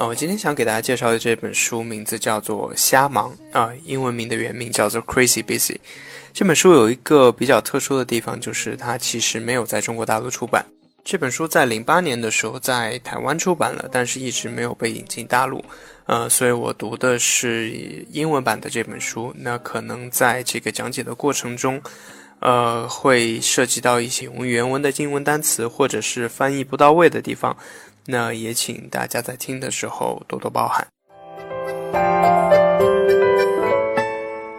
啊，我今天想给大家介绍的这本书名字叫做《瞎忙》啊，英文名的原名叫做《Crazy Busy》。这本书有一个比较特殊的地方，就是它其实没有在中国大陆出版。这本书在零八年的时候在台湾出版了，但是一直没有被引进大陆。呃，所以我读的是英文版的这本书。那可能在这个讲解的过程中，呃，会涉及到一些用原文的英文单词，或者是翻译不到位的地方。那也请大家在听的时候多多包涵。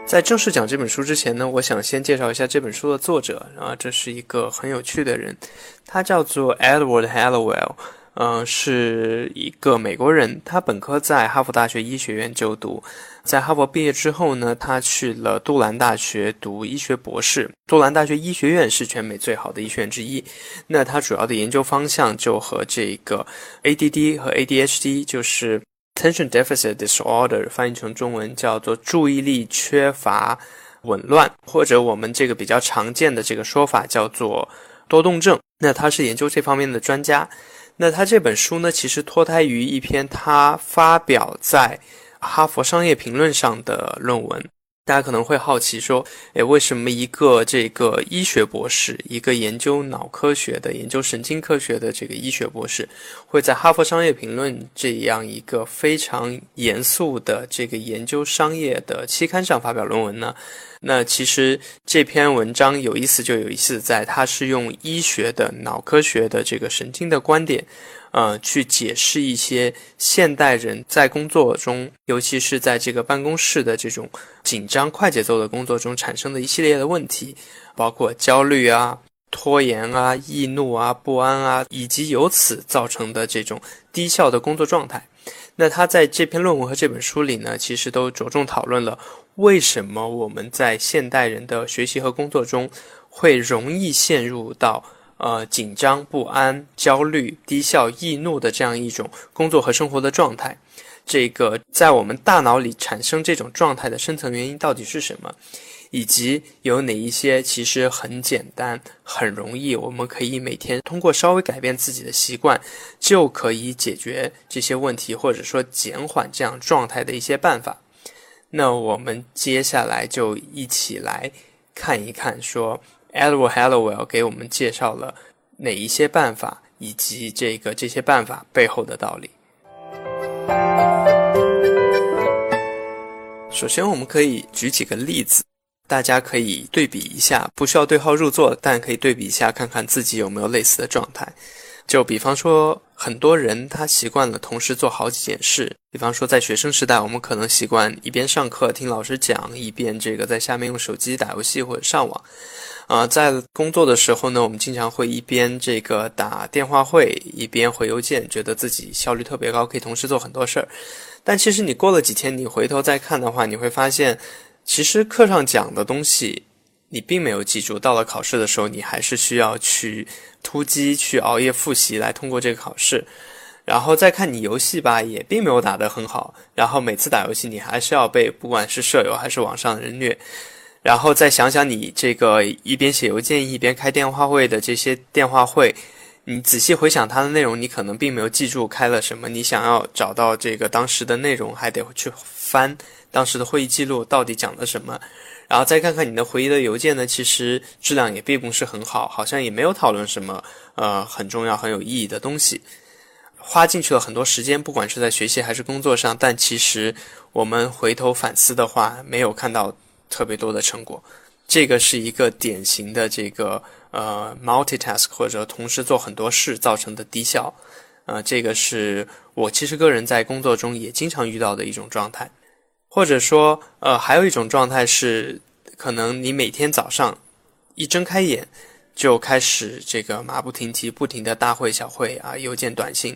在正式讲这本书之前呢，我想先介绍一下这本书的作者啊，这是一个很有趣的人，他叫做 Edward Hallowell。嗯，是一个美国人，他本科在哈佛大学医学院就读，在哈佛毕业之后呢，他去了杜兰大学读医学博士。杜兰大学医学院是全美最好的医学院之一。那他主要的研究方向就和这个 ADD 和 ADHD，就是 Attention Deficit Disorder，翻译成中文叫做注意力缺乏紊乱，或者我们这个比较常见的这个说法叫做多动症。那他是研究这方面的专家。那他这本书呢，其实脱胎于一篇他发表在《哈佛商业评论》上的论文。大家可能会好奇说，诶，为什么一个这个医学博士，一个研究脑科学的、研究神经科学的这个医学博士，会在《哈佛商业评论》这样一个非常严肃的这个研究商业的期刊上发表论文呢？那其实这篇文章有意思，就有意思在它是用医学的、脑科学的这个神经的观点。呃，去解释一些现代人在工作中，尤其是在这个办公室的这种紧张、快节奏的工作中产生的一系列的问题，包括焦虑啊、拖延啊、易怒啊、不安啊，以及由此造成的这种低效的工作状态。那他在这篇论文和这本书里呢，其实都着重讨论了为什么我们在现代人的学习和工作中会容易陷入到。呃，紧张、不安、焦虑、低效、易怒的这样一种工作和生活的状态，这个在我们大脑里产生这种状态的深层原因到底是什么？以及有哪一些其实很简单、很容易，我们可以每天通过稍微改变自己的习惯，就可以解决这些问题，或者说减缓这样状态的一些办法。那我们接下来就一起来看一看，说。Edward Hallowell 给我们介绍了哪一些办法，以及这个这些办法背后的道理。首先，我们可以举几个例子，大家可以对比一下，不需要对号入座，但可以对比一下，看看自己有没有类似的状态。就比方说，很多人他习惯了同时做好几件事。比方说，在学生时代，我们可能习惯一边上课听老师讲，一边这个在下面用手机打游戏或者上网。啊，在工作的时候呢，我们经常会一边这个打电话会，一边回邮件，觉得自己效率特别高，可以同时做很多事儿。但其实你过了几天，你回头再看的话，你会发现，其实课上讲的东西你并没有记住，到了考试的时候，你还是需要去突击、去熬夜复习来通过这个考试。然后再看你游戏吧，也并没有打得很好。然后每次打游戏，你还是要被不管是舍友还是网上的人虐。然后再想想你这个一边写邮件一边开电话会的这些电话会，你仔细回想它的内容，你可能并没有记住开了什么。你想要找到这个当时的内容，还得去翻当时的会议记录，到底讲了什么。然后再看看你的回忆的邮件呢，其实质量也并不是很好，好像也没有讨论什么呃很重要很有意义的东西。花进去了很多时间，不管是在学习还是工作上，但其实我们回头反思的话，没有看到。特别多的成果，这个是一个典型的这个呃 multitask 或者同时做很多事造成的低效，呃，这个是我其实个人在工作中也经常遇到的一种状态，或者说呃还有一种状态是，可能你每天早上一睁开眼就开始这个马不停蹄不停的大会小会啊邮件短信。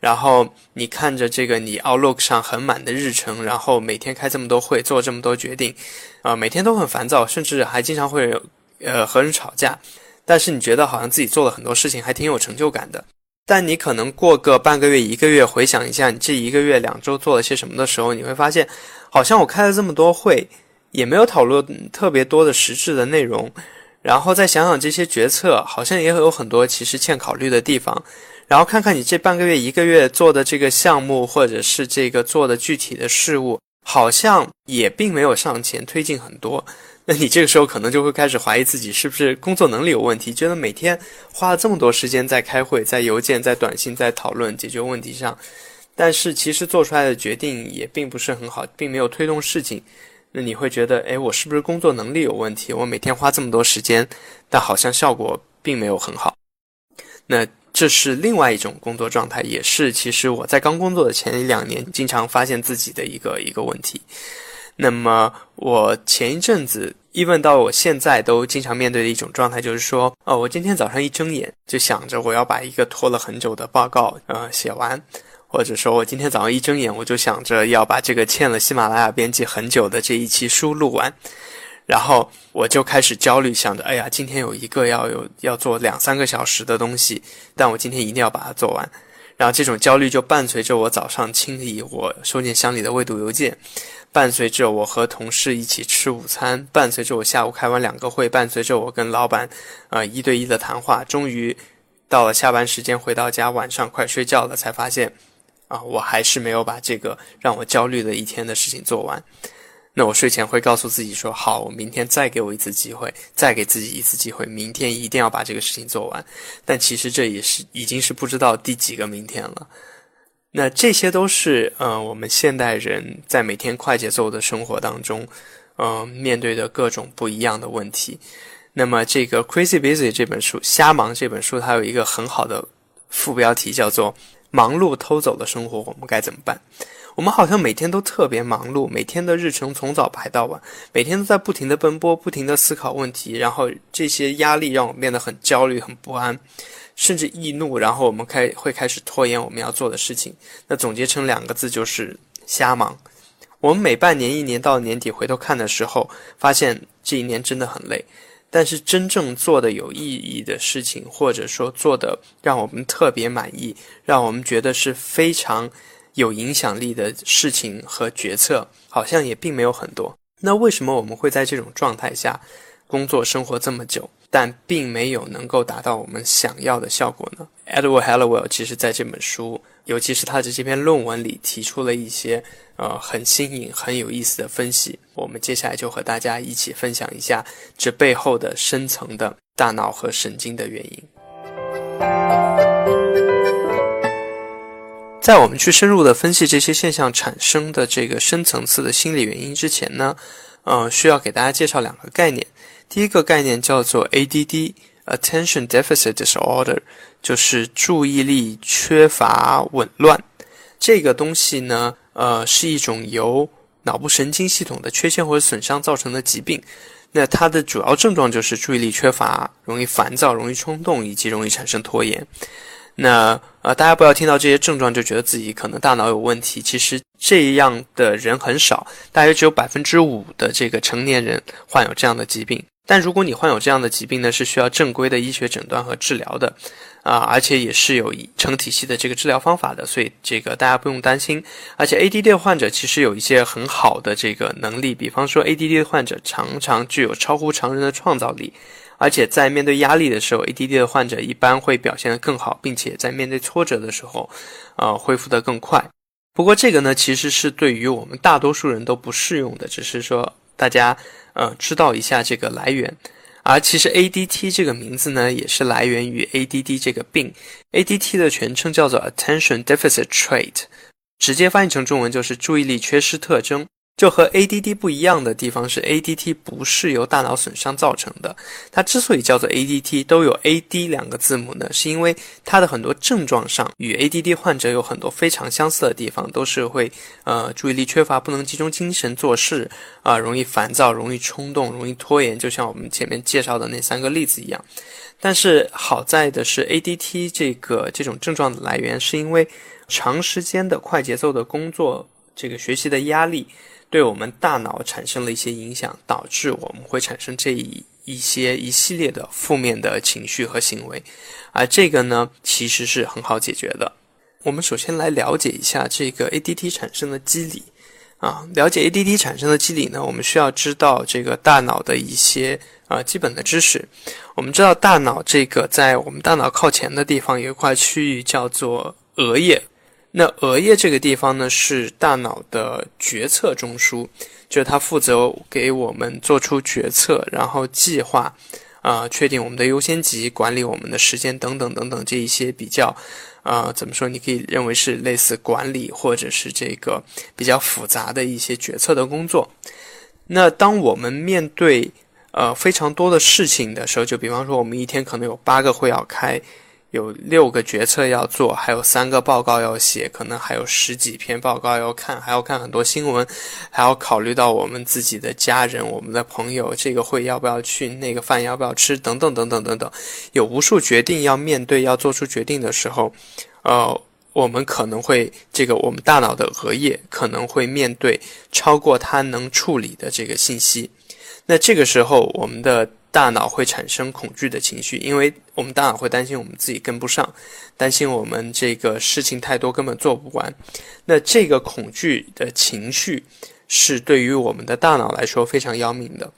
然后你看着这个你 Outlook 上很满的日程，然后每天开这么多会，做这么多决定，啊，每天都很烦躁，甚至还经常会呃和人吵架。但是你觉得好像自己做了很多事情，还挺有成就感的。但你可能过个半个月、一个月，回想一下你这一个月、两周做了些什么的时候，你会发现，好像我开了这么多会，也没有讨论特别多的实质的内容。然后再想想这些决策，好像也有很多其实欠考虑的地方。然后看看你这半个月、一个月做的这个项目，或者是这个做的具体的事物，好像也并没有向前推进很多。那你这个时候可能就会开始怀疑自己是不是工作能力有问题，觉得每天花了这么多时间在开会、在邮件、在短信、在讨论解决问题上，但是其实做出来的决定也并不是很好，并没有推动事情。那你会觉得，哎，我是不是工作能力有问题？我每天花这么多时间，但好像效果并没有很好。那这是另外一种工作状态，也是其实我在刚工作的前一两年经常发现自己的一个一个问题。那么我前一阵子一问到我现在都经常面对的一种状态，就是说，哦，我今天早上一睁眼就想着我要把一个拖了很久的报告呃写完，或者说我今天早上一睁眼我就想着要把这个欠了喜马拉雅编辑很久的这一期书录完，然后我就开始焦虑，想着，哎呀，今天有一个要有要做两三个小时的东西，但我今天一定要把它做完。然后这种焦虑就伴随着我早上清理我收件箱里的未读邮件。伴随着我和同事一起吃午餐，伴随着我下午开完两个会，伴随着我跟老板，呃一对一的谈话，终于到了下班时间回到家，晚上快睡觉了，才发现，啊，我还是没有把这个让我焦虑的一天的事情做完。那我睡前会告诉自己说，好，我明天再给我一次机会，再给自己一次机会，明天一定要把这个事情做完。但其实这也是已经是不知道第几个明天了。那这些都是呃，我们现代人在每天快节奏的生活当中，呃，面对的各种不一样的问题。那么，这个《Crazy Busy》这本书，《瞎忙》这本书，它有一个很好的副标题，叫做“忙碌偷走的生活，我们该怎么办？”我们好像每天都特别忙碌，每天的日程从早排到晚，每天都在不停的奔波，不停的思考问题，然后这些压力让我们变得很焦虑、很不安。甚至易怒，然后我们开会开始拖延我们要做的事情。那总结成两个字就是瞎忙。我们每半年、一年到年底回头看的时候，发现这一年真的很累。但是真正做的有意义的事情，或者说做的让我们特别满意，让我们觉得是非常有影响力的事情和决策，好像也并没有很多。那为什么我们会在这种状态下工作生活这么久？但并没有能够达到我们想要的效果呢。Edward Hallowell 其实在这本书，尤其是他的这篇论文里，提出了一些呃很新颖、很有意思的分析。我们接下来就和大家一起分享一下这背后的深层的大脑和神经的原因。在我们去深入的分析这些现象产生的这个深层次的心理原因之前呢，呃，需要给大家介绍两个概念。第一个概念叫做 ADD（Attention Deficit Disorder），就是注意力缺乏紊乱。这个东西呢，呃，是一种由脑部神经系统的缺陷或者损伤造成的疾病。那它的主要症状就是注意力缺乏、容易烦躁、容易冲动，以及容易产生拖延。那呃，大家不要听到这些症状就觉得自己可能大脑有问题。其实这样的人很少，大约只有百分之五的这个成年人患有这样的疾病。但如果你患有这样的疾病呢，是需要正规的医学诊断和治疗的，啊，而且也是有成体系的这个治疗方法的，所以这个大家不用担心。而且 ADD 患者其实有一些很好的这个能力，比方说 ADD 患者常常具有超乎常人的创造力，而且在面对压力的时候，ADD 的患者一般会表现得更好，并且在面对挫折的时候，呃，恢复得更快。不过这个呢，其实是对于我们大多数人都不适用的，只是说大家。嗯，知道一下这个来源，而其实 ADT 这个名字呢，也是来源于 ADD 这个病。ADT 的全称叫做 Attention Deficit Trait，直接翻译成中文就是注意力缺失特征。就和 ADD 不一样的地方是，ADT 不是由大脑损伤造成的。它之所以叫做 ADT，都有 AD 两个字母呢，是因为它的很多症状上与 ADD 患者有很多非常相似的地方，都是会呃注意力缺乏，不能集中精神做事，啊，容易烦躁，容易冲动，容易拖延，就像我们前面介绍的那三个例子一样。但是好在的是，ADT 这个这种症状的来源，是因为长时间的快节奏的工作，这个学习的压力。对我们大脑产生了一些影响，导致我们会产生这一一些一系列的负面的情绪和行为，而这个呢，其实是很好解决的。我们首先来了解一下这个 ADT 产生的机理啊，了解 ADD 产生的机理呢，我们需要知道这个大脑的一些啊基本的知识。我们知道大脑这个在我们大脑靠前的地方有一块区域叫做额叶，那额叶这个地方呢是大脑的决策中枢，就是它负责给我们做出决策，然后计划，啊，确定我们的优先级，管理我们的时间等等等等这一些比较。啊，怎么说？你可以认为是类似管理或者是这个比较复杂的一些决策的工作。那当我们面对呃非常多的事情的时候，就比方说我们一天可能有八个会要开。有六个决策要做，还有三个报告要写，可能还有十几篇报告要看，还要看很多新闻，还要考虑到我们自己的家人、我们的朋友，这个会要不要去，那个饭要不要吃，等等等等等等，有无数决定要面对，要做出决定的时候，呃，我们可能会这个我们大脑的额叶可能会面对超过它能处理的这个信息，那这个时候我们的。大脑会产生恐惧的情绪，因为我们大脑会担心我们自己跟不上，担心我们这个事情太多根本做不完。那这个恐惧的情绪是对于我们的大脑来说非常要命的。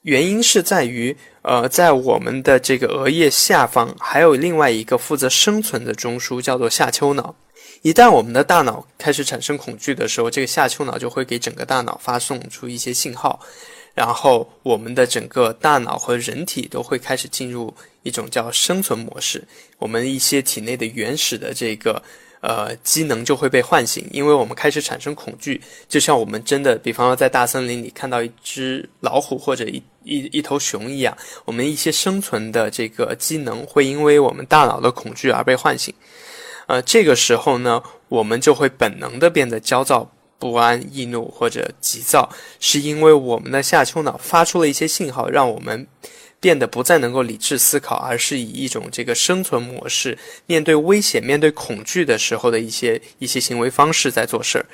原因是在于，呃，在我们的这个额叶下方还有另外一个负责生存的中枢，叫做下丘脑。一旦我们的大脑开始产生恐惧的时候，这个下丘脑就会给整个大脑发送出一些信号。然后，我们的整个大脑和人体都会开始进入一种叫生存模式。我们一些体内的原始的这个呃机能就会被唤醒，因为我们开始产生恐惧。就像我们真的，比方说在大森林里看到一只老虎或者一一一头熊一样，我们一些生存的这个机能会因为我们大脑的恐惧而被唤醒。呃，这个时候呢，我们就会本能的变得焦躁。不安、易怒或者急躁，是因为我们的下丘脑发出了一些信号，让我们变得不再能够理智思考，而是以一种这个生存模式，面对危险、面对恐惧的时候的一些一些行为方式在做事儿。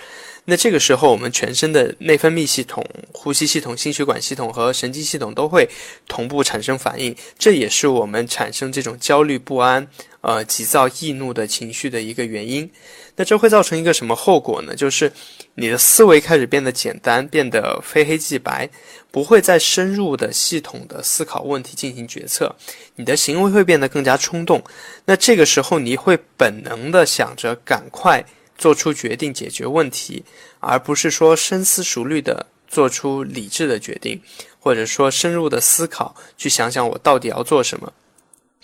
那这个时候，我们全身的内分泌系统、呼吸系统、心血管系统和神经系统都会同步产生反应，这也是我们产生这种焦虑不安、呃急躁易怒的情绪的一个原因。那这会造成一个什么后果呢？就是你的思维开始变得简单，变得非黑即白，不会再深入的、系统的思考问题进行决策。你的行为会变得更加冲动。那这个时候，你会本能的想着赶快做出决定解决问题，而不是说深思熟虑的做出理智的决定，或者说深入的思考，去想想我到底要做什么。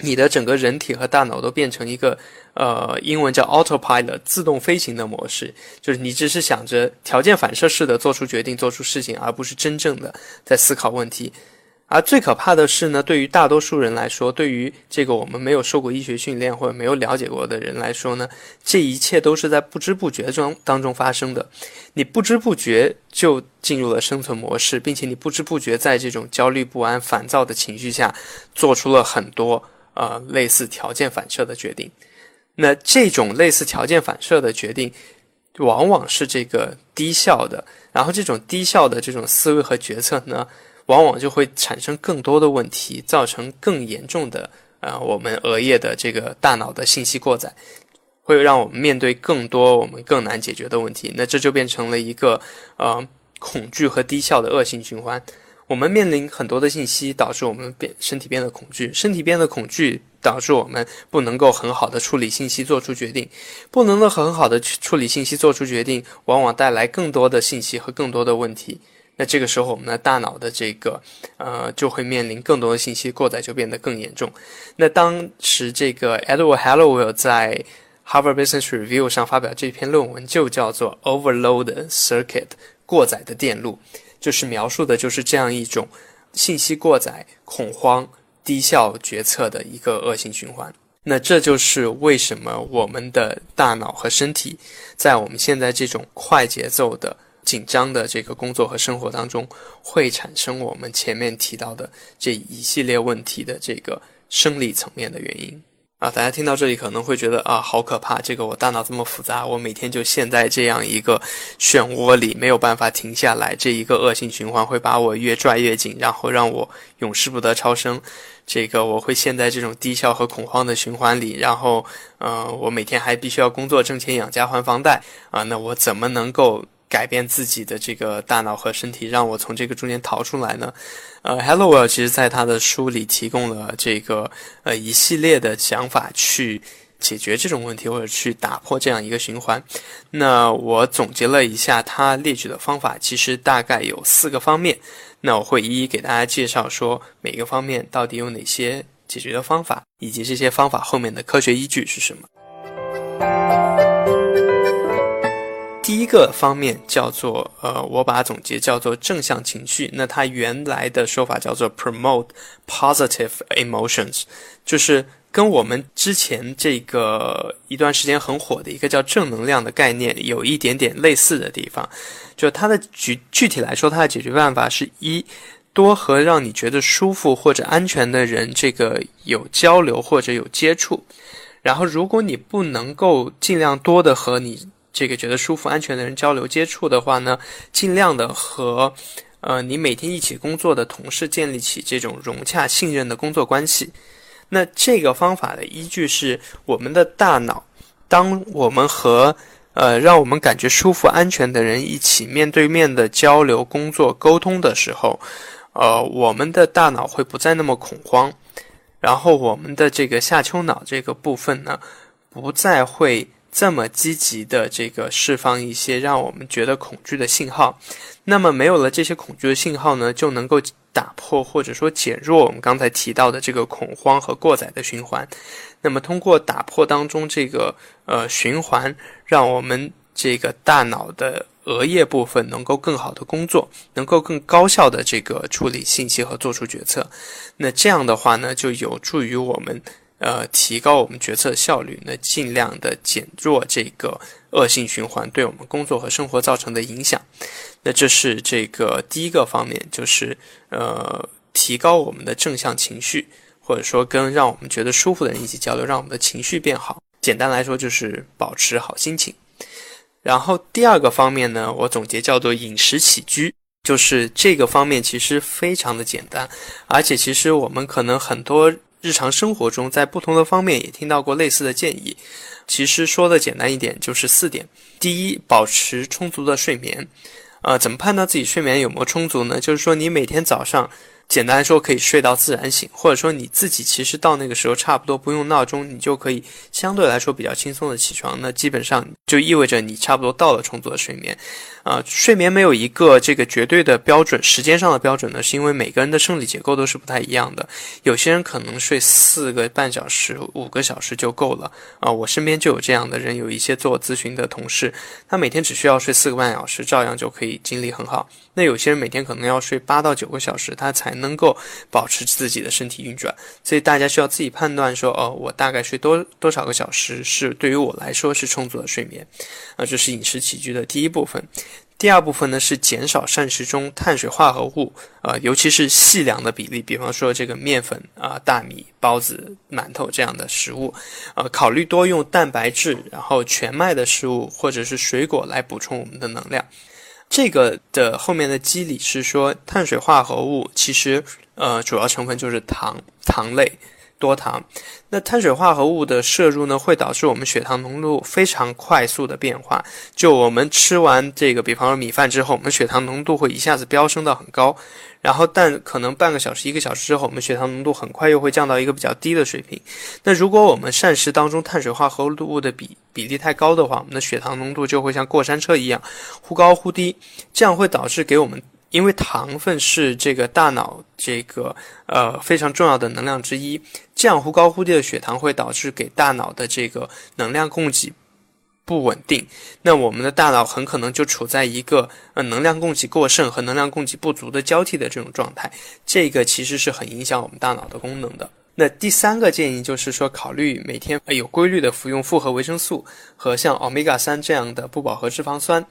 你的整个人体和大脑都变成一个，呃，英文叫 autopilot 自动飞行的模式，就是你只是想着条件反射式的做出决定、做出事情，而不是真正的在思考问题。而最可怕的是呢，对于大多数人来说，对于这个我们没有受过医学训练或者没有了解过的人来说呢，这一切都是在不知不觉中当中发生的。你不知不觉就进入了生存模式，并且你不知不觉在这种焦虑不安、烦躁的情绪下，做出了很多。呃，类似条件反射的决定，那这种类似条件反射的决定，往往是这个低效的。然后，这种低效的这种思维和决策呢，往往就会产生更多的问题，造成更严重的呃，我们额叶的这个大脑的信息过载，会让我们面对更多我们更难解决的问题。那这就变成了一个呃恐惧和低效的恶性循环。我们面临很多的信息，导致我们变身体变得恐惧，身体变得恐惧，导致我们不能够很好的处理信息，做出决定，不能够很好的去处理信息，做出决定，往往带来更多的信息和更多的问题。那这个时候，我们的大脑的这个呃，就会面临更多的信息过载，就变得更严重。那当时这个 Edward Hallowell 在 Harvard Business Review 上发表这篇论文，就叫做 Overload Circuit 过载的电路。就是描述的，就是这样一种信息过载、恐慌、低效决策的一个恶性循环。那这就是为什么我们的大脑和身体在我们现在这种快节奏的、紧张的这个工作和生活当中，会产生我们前面提到的这一系列问题的这个生理层面的原因。啊，大家听到这里可能会觉得啊，好可怕！这个我大脑这么复杂，我每天就陷在这样一个漩涡里，没有办法停下来。这一个恶性循环会把我越拽越紧，然后让我永世不得超生。这个我会陷在这种低效和恐慌的循环里，然后，呃，我每天还必须要工作挣钱养家还房贷啊，那我怎么能够改变自己的这个大脑和身体，让我从这个中间逃出来呢？呃，Hellowell 其实在他的书里提供了这个呃一系列的想法去解决这种问题，或者去打破这样一个循环。那我总结了一下他列举的方法，其实大概有四个方面。那我会一一给大家介绍，说每个方面到底有哪些解决的方法，以及这些方法后面的科学依据是什么。第一个方面叫做，呃，我把它总结叫做正向情绪。那它原来的说法叫做 promote positive emotions，就是跟我们之前这个一段时间很火的一个叫正能量的概念有一点点类似的地方。就它的具具体来说，它的解决办法是一多和让你觉得舒服或者安全的人这个有交流或者有接触。然后，如果你不能够尽量多的和你这个觉得舒服安全的人交流接触的话呢，尽量的和呃你每天一起工作的同事建立起这种融洽信任的工作关系。那这个方法的依据是我们的大脑，当我们和呃，让我们感觉舒服、安全的人一起面对面的交流、工作、沟通的时候，呃，我们的大脑会不再那么恐慌，然后我们的这个下丘脑这个部分呢，不再会这么积极的这个释放一些让我们觉得恐惧的信号。那么，没有了这些恐惧的信号呢，就能够打破或者说减弱我们刚才提到的这个恐慌和过载的循环。那么，通过打破当中这个呃循环，让我们这个大脑的额叶部分能够更好的工作，能够更高效的这个处理信息和做出决策。那这样的话呢，就有助于我们呃提高我们决策效率，那尽量的减弱这个恶性循环对我们工作和生活造成的影响。那这是这个第一个方面，就是呃提高我们的正向情绪。或者说跟让我们觉得舒服的人一起交流，让我们的情绪变好。简单来说就是保持好心情。然后第二个方面呢，我总结叫做饮食起居，就是这个方面其实非常的简单，而且其实我们可能很多日常生活中在不同的方面也听到过类似的建议。其实说的简单一点就是四点：第一，保持充足的睡眠。呃，怎么判断自己睡眠有没有充足呢？就是说你每天早上。简单来说，可以睡到自然醒，或者说你自己其实到那个时候差不多不用闹钟，你就可以相对来说比较轻松的起床。那基本上就意味着你差不多到了充足的睡眠。啊，睡眠没有一个这个绝对的标准，时间上的标准呢，是因为每个人的生理结构都是不太一样的。有些人可能睡四个半小时、五个小时就够了。啊，我身边就有这样的人，有一些做咨询的同事，他每天只需要睡四个半小时，照样就可以精力很好。那有些人每天可能要睡八到九个小时，他才能够保持自己的身体运转，所以大家需要自己判断说，哦，我大概睡多多少个小时是对于我来说是充足的睡眠，啊，这是饮食起居的第一部分。第二部分呢是减少膳食中碳水化合物，呃，尤其是细粮的比例，比方说这个面粉啊、大米、包子、馒头这样的食物，呃，考虑多用蛋白质，然后全麦的食物或者是水果来补充我们的能量。这个的后面的机理是说，碳水化合物其实呃主要成分就是糖，糖类。多糖，那碳水化合物的摄入呢，会导致我们血糖浓度非常快速的变化。就我们吃完这个，比方说米饭之后，我们血糖浓度会一下子飙升到很高，然后但可能半个小时、一个小时之后，我们血糖浓度很快又会降到一个比较低的水平。那如果我们膳食当中碳水化合物的比比例太高的话，我们的血糖浓度就会像过山车一样忽高忽低，这样会导致给我们。因为糖分是这个大脑这个呃非常重要的能量之一，这样忽高忽低的血糖会导致给大脑的这个能量供给不稳定，那我们的大脑很可能就处在一个呃能量供给过剩和能量供给不足的交替的这种状态，这个其实是很影响我们大脑的功能的。那第三个建议就是说，考虑每天有规律的服用复合维生素和像欧米伽三这样的不饱和脂肪酸。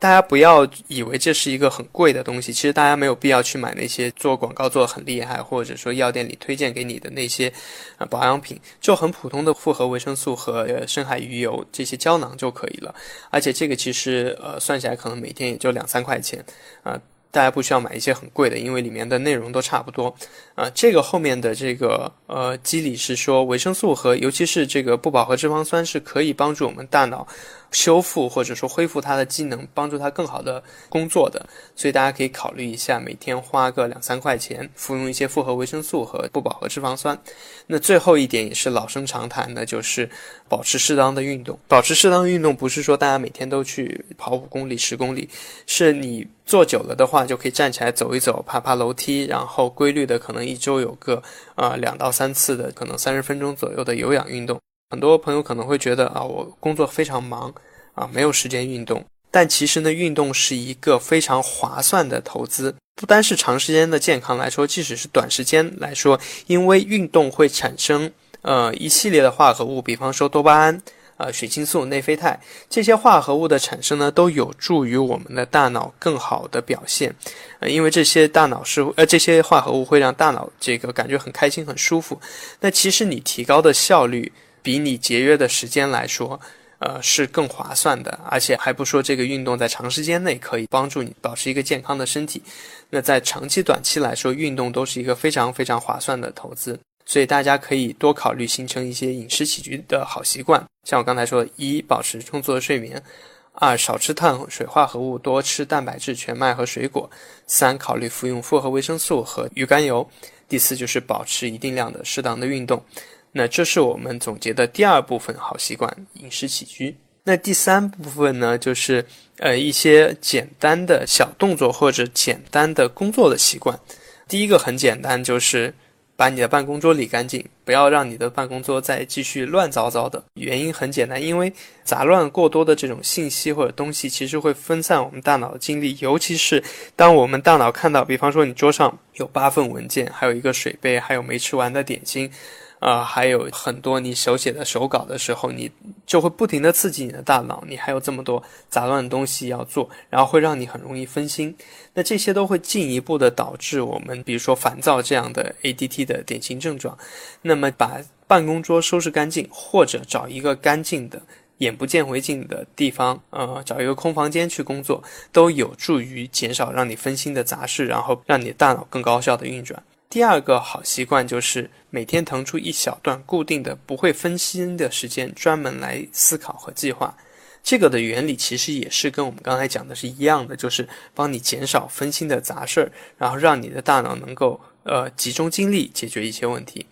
大家不要以为这是一个很贵的东西，其实大家没有必要去买那些做广告做的很厉害，或者说药店里推荐给你的那些呃保养品，就很普通的复合维生素和深海鱼油这些胶囊就可以了。而且这个其实呃算起来可能每天也就两三块钱啊，大家不需要买一些很贵的，因为里面的内容都差不多啊。这个后面的这个呃机理是说，维生素和尤其是这个不饱和脂肪酸是可以帮助我们大脑。修复或者说恢复他的机能，帮助他更好的工作的。所以大家可以考虑一下，每天花个两三块钱，服用一些复合维生素和不饱和脂肪酸。那最后一点也是老生常谈的，就是保持适当的运动。保持适当的运动，不是说大家每天都去跑五公里、十公里，是你坐久了的话，就可以站起来走一走，爬爬楼梯，然后规律的可能一周有个啊两到三次的，可能三十分钟左右的有氧运动。很多朋友可能会觉得啊，我工作非常忙啊，没有时间运动。但其实呢，运动是一个非常划算的投资，不单是长时间的健康来说，即使是短时间来说，因为运动会产生呃一系列的化合物，比方说多巴胺、呃血清素、内啡肽这些化合物的产生呢，都有助于我们的大脑更好的表现。呃，因为这些大脑是呃这些化合物会让大脑这个感觉很开心、很舒服。那其实你提高的效率。比你节约的时间来说，呃，是更划算的，而且还不说这个运动在长时间内可以帮助你保持一个健康的身体，那在长期、短期来说，运动都是一个非常非常划算的投资。所以大家可以多考虑形成一些饮食起居的好习惯，像我刚才说，一保持充足的睡眠，二少吃碳水化合物，多吃蛋白质、全麦和水果，三考虑服用复合维生素和鱼肝油，第四就是保持一定量的适当的运动。那这是我们总结的第二部分好习惯饮食起居。那第三部分呢，就是呃一些简单的小动作或者简单的工作的习惯。第一个很简单，就是把你的办公桌理干净，不要让你的办公桌再继续乱糟糟的。原因很简单，因为杂乱过多的这种信息或者东西，其实会分散我们大脑的精力。尤其是当我们大脑看到，比方说你桌上有八份文件，还有一个水杯，还有没吃完的点心。啊，还有很多你手写的手稿的时候，你就会不停的刺激你的大脑，你还有这么多杂乱的东西要做，然后会让你很容易分心。那这些都会进一步的导致我们，比如说烦躁这样的 ADT 的典型症状。那么把办公桌收拾干净，或者找一个干净的、眼不见为净的地方，呃，找一个空房间去工作，都有助于减少让你分心的杂事，然后让你大脑更高效的运转。第二个好习惯就是每天腾出一小段固定的、不会分心的时间，专门来思考和计划。这个的原理其实也是跟我们刚才讲的是一样的，就是帮你减少分心的杂事儿，然后让你的大脑能够呃集中精力解决一些问题。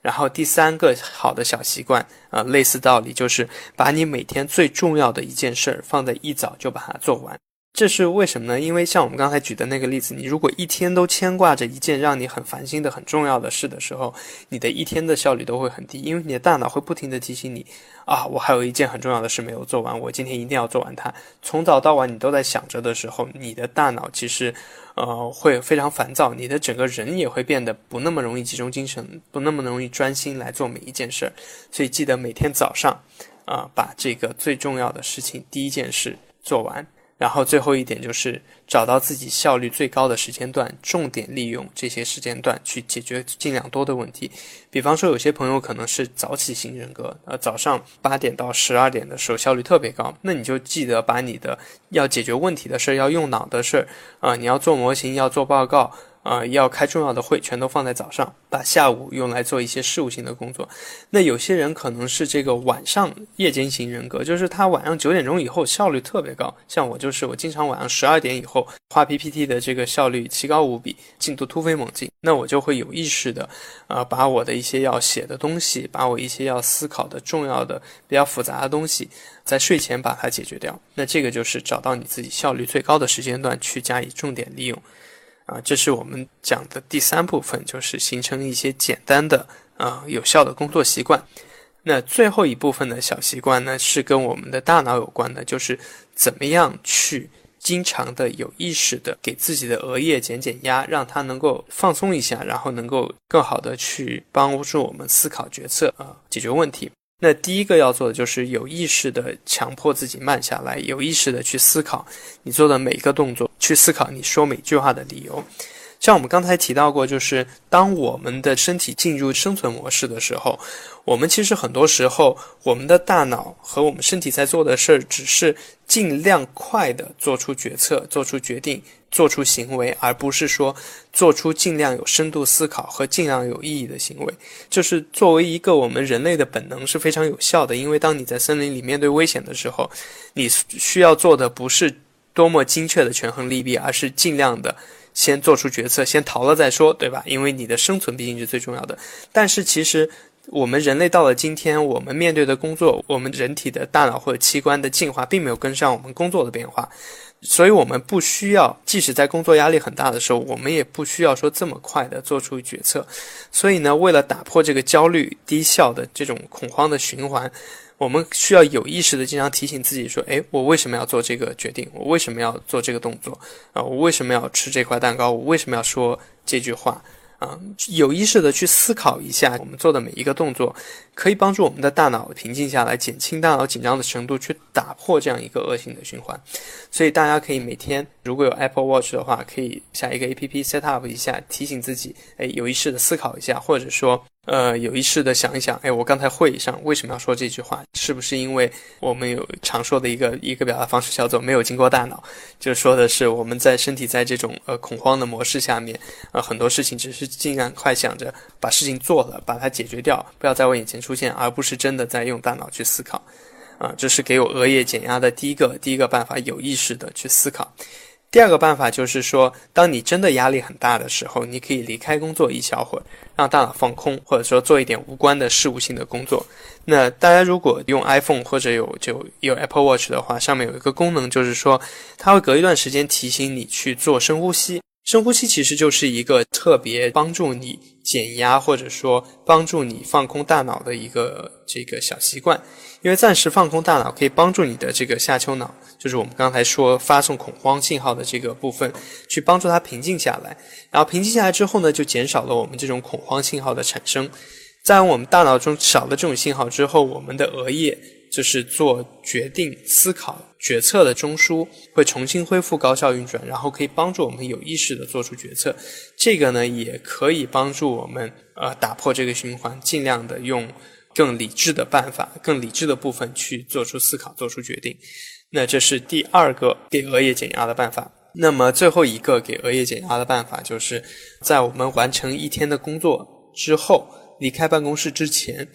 然后第三个好的小习惯，呃，类似道理就是把你每天最重要的一件事儿放在一早就把它做完。这是为什么呢？因为像我们刚才举的那个例子，你如果一天都牵挂着一件让你很烦心的很重要的事的时候，你的一天的效率都会很低，因为你的大脑会不停的提醒你，啊，我还有一件很重要的事没有做完，我今天一定要做完它。从早到晚你都在想着的时候，你的大脑其实，呃，会非常烦躁，你的整个人也会变得不那么容易集中精神，不那么容易专心来做每一件事儿。所以记得每天早上，啊，把这个最重要的事情第一件事做完。然后最后一点就是找到自己效率最高的时间段，重点利用这些时间段去解决尽量多的问题。比方说，有些朋友可能是早起型人格，呃，早上八点到十二点的时候效率特别高，那你就记得把你的要解决问题的事儿、要用脑的事儿，啊，你要做模型、要做报告。啊，要开重要的会，全都放在早上，把下午用来做一些事务性的工作。那有些人可能是这个晚上夜间型人格，就是他晚上九点钟以后效率特别高。像我就是，我经常晚上十二点以后画 PPT 的这个效率奇高无比，进度突飞猛进。那我就会有意识的，啊，把我的一些要写的东西，把我一些要思考的重要的、比较复杂的东西，在睡前把它解决掉。那这个就是找到你自己效率最高的时间段去加以重点利用。啊，这是我们讲的第三部分，就是形成一些简单的、啊有效的工作习惯。那最后一部分的小习惯呢，是跟我们的大脑有关的，就是怎么样去经常的有意识的给自己的额叶减减压，让它能够放松一下，然后能够更好的去帮助我们思考决策啊，解决问题。那第一个要做的就是有意识的强迫自己慢下来，有意识的去思考你做的每一个动作，去思考你说每句话的理由。像我们刚才提到过，就是当我们的身体进入生存模式的时候，我们其实很多时候，我们的大脑和我们身体在做的事儿，只是尽量快的做出决策、做出决定、做出行为，而不是说做出尽量有深度思考和尽量有意义的行为。就是作为一个我们人类的本能是非常有效的，因为当你在森林里面对危险的时候，你需要做的不是多么精确的权衡利弊，而是尽量的。先做出决策，先逃了再说，对吧？因为你的生存毕竟是最重要的。但是其实我们人类到了今天，我们面对的工作，我们人体的大脑或者器官的进化并没有跟上我们工作的变化，所以我们不需要，即使在工作压力很大的时候，我们也不需要说这么快的做出决策。所以呢，为了打破这个焦虑、低效的这种恐慌的循环。我们需要有意识的经常提醒自己说：“哎，我为什么要做这个决定？我为什么要做这个动作？啊，我为什么要吃这块蛋糕？我为什么要说这句话？”啊，有意识的去思考一下，我们做的每一个动作，可以帮助我们的大脑平静下来，减轻大脑紧张的程度，去打破这样一个恶性的循环。所以大家可以每天，如果有 Apple Watch 的话，可以下一个 APP set up 一下，提醒自己，哎，有意识的思考一下，或者说。呃，有意识的想一想，哎，我刚才会议上为什么要说这句话？是不是因为我们有常说的一个一个表达方式叫做没有经过大脑？就说的是我们在身体在这种呃恐慌的模式下面，呃，很多事情只是尽量快想着把事情做了，把它解决掉，不要在我眼前出现，而不是真的在用大脑去思考。啊，这是给我额叶减压的第一个第一个办法，有意识的去思考。第二个办法就是说，当你真的压力很大的时候，你可以离开工作一小会儿，让大脑放空，或者说做一点无关的事务性的工作。那大家如果用 iPhone 或者有就有 Apple Watch 的话，上面有一个功能，就是说它会隔一段时间提醒你去做深呼吸。深呼吸其实就是一个特别帮助你减压，或者说帮助你放空大脑的一个这个小习惯。因为暂时放空大脑可以帮助你的这个下丘脑，就是我们刚才说发送恐慌信号的这个部分，去帮助它平静下来。然后平静下来之后呢，就减少了我们这种恐慌信号的产生。在我们大脑中少了这种信号之后，我们的额叶就是做决定、思考、决策的中枢会重新恢复高效运转，然后可以帮助我们有意识的做出决策。这个呢，也可以帮助我们呃打破这个循环，尽量的用。更理智的办法，更理智的部分去做出思考、做出决定。那这是第二个给额叶减压的办法。那么最后一个给额叶减压的办法，就是在我们完成一天的工作之后，离开办公室之前，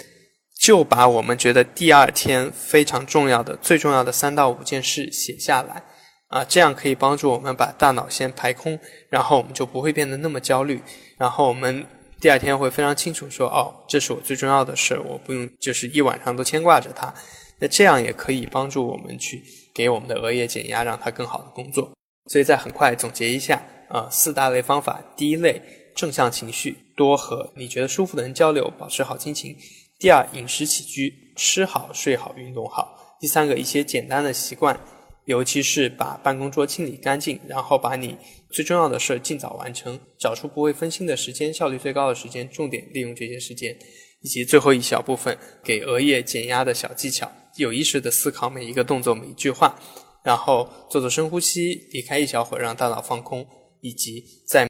就把我们觉得第二天非常重要的、最重要的三到五件事写下来。啊，这样可以帮助我们把大脑先排空，然后我们就不会变得那么焦虑。然后我们。第二天会非常清楚说，哦，这是我最重要的事，我不用就是一晚上都牵挂着它。那这样也可以帮助我们去给我们的额叶减压，让它更好的工作。所以再很快总结一下，啊，四大类方法：第一类正向情绪，多和你觉得舒服的人交流，保持好心情；第二，饮食起居，吃好睡好运动好；第三个，一些简单的习惯。尤其是把办公桌清理干净，然后把你最重要的事尽早完成，找出不会分心的时间，效率最高的时间，重点利用这些时间，以及最后一小部分给额叶减压的小技巧，有意识的思考每一个动作每一句话，然后做做深呼吸，离开一小会儿让大脑放空，以及在。